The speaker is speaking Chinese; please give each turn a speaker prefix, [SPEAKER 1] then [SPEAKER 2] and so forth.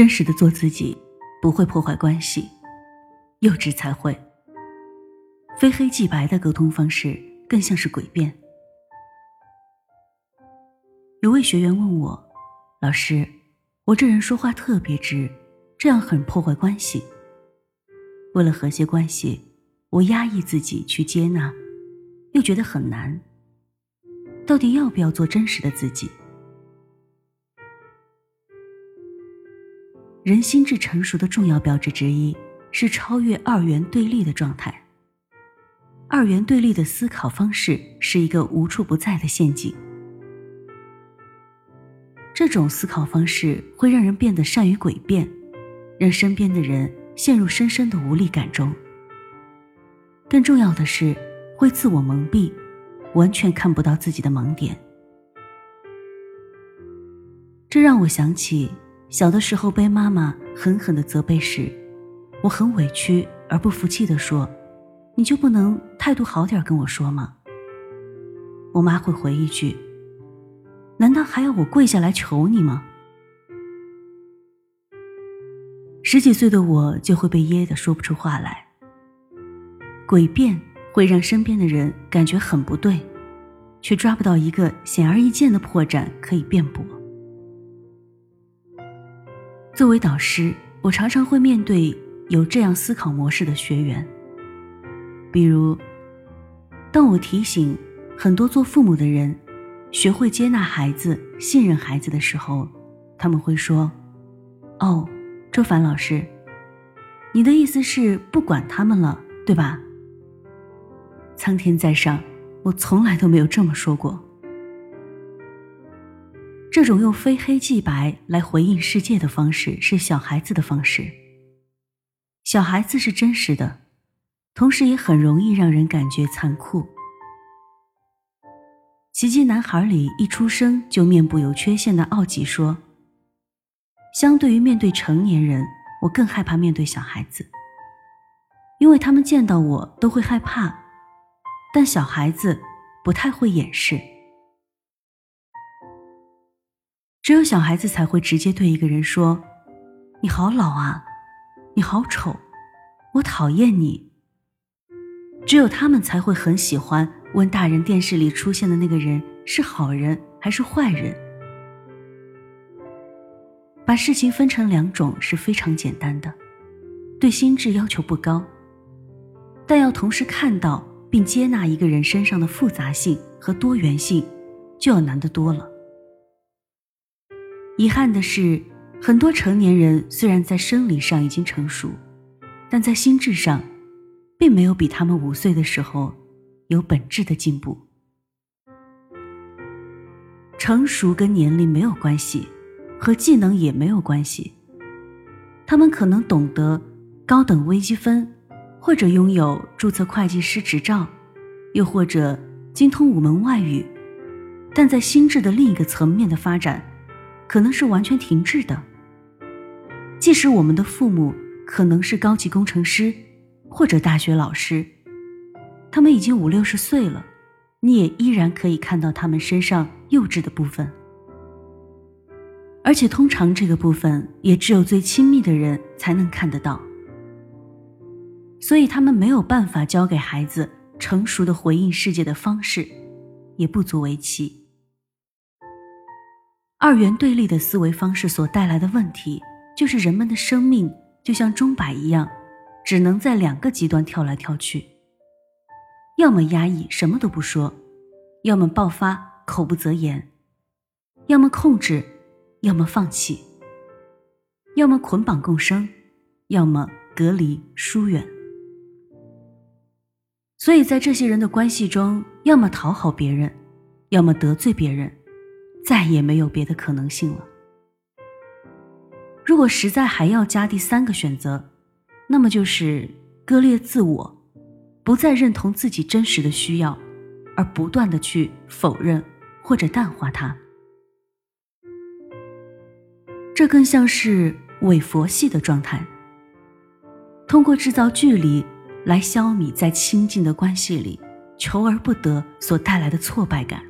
[SPEAKER 1] 真实的做自己，不会破坏关系，幼稚才会。非黑即白的沟通方式，更像是诡辩。有位学员问我：“老师，我这人说话特别直，这样很破坏关系。为了和谐关系，我压抑自己去接纳，又觉得很难。到底要不要做真实的自己？”人心智成熟的重要标志之一是超越二元对立的状态。二元对立的思考方式是一个无处不在的陷阱。这种思考方式会让人变得善于诡辩，让身边的人陷入深深的无力感中。更重要的是，会自我蒙蔽，完全看不到自己的盲点。这让我想起小的时候被妈妈狠狠的责备时，我很委屈而不服气的说：“你就不能态度好点跟我说吗？”我妈会回一句。难道还要我跪下来求你吗？十几岁的我就会被噎得说不出话来。诡辩会让身边的人感觉很不对，却抓不到一个显而易见的破绽可以辩驳。作为导师，我常常会面对有这样思考模式的学员，比如，当我提醒很多做父母的人。学会接纳孩子、信任孩子的时候，他们会说：“哦，周凡老师，你的意思是不管他们了，对吧？”苍天在上，我从来都没有这么说过。这种用非黑即白来回应世界的方式是小孩子的方式。小孩子是真实的，同时也很容易让人感觉残酷。奇迹男孩里一出生就面部有缺陷的奥吉说：“相对于面对成年人，我更害怕面对小孩子，因为他们见到我都会害怕，但小孩子不太会掩饰。只有小孩子才会直接对一个人说：‘你好老啊，你好丑，我讨厌你。’只有他们才会很喜欢。”问大人电视里出现的那个人是好人还是坏人？把事情分成两种是非常简单的，对心智要求不高，但要同时看到并接纳一个人身上的复杂性和多元性，就要难得多了。遗憾的是，很多成年人虽然在生理上已经成熟，但在心智上，并没有比他们五岁的时候。有本质的进步。成熟跟年龄没有关系，和技能也没有关系。他们可能懂得高等微积分，或者拥有注册会计师执照，又或者精通五门外语，但在心智的另一个层面的发展，可能是完全停滞的。即使我们的父母可能是高级工程师，或者大学老师。他们已经五六十岁了，你也依然可以看到他们身上幼稚的部分，而且通常这个部分也只有最亲密的人才能看得到，所以他们没有办法教给孩子成熟的回应世界的方式，也不足为奇。二元对立的思维方式所带来的问题，就是人们的生命就像钟摆一样，只能在两个极端跳来跳去。要么压抑什么都不说，要么爆发口不择言，要么控制，要么放弃，要么捆绑共生，要么隔离疏远。所以在这些人的关系中，要么讨好别人，要么得罪别人，再也没有别的可能性了。如果实在还要加第三个选择，那么就是割裂自我。不再认同自己真实的需要，而不断的去否认或者淡化它，这更像是伪佛系的状态。通过制造距离来消弭在亲近的关系里求而不得所带来的挫败感。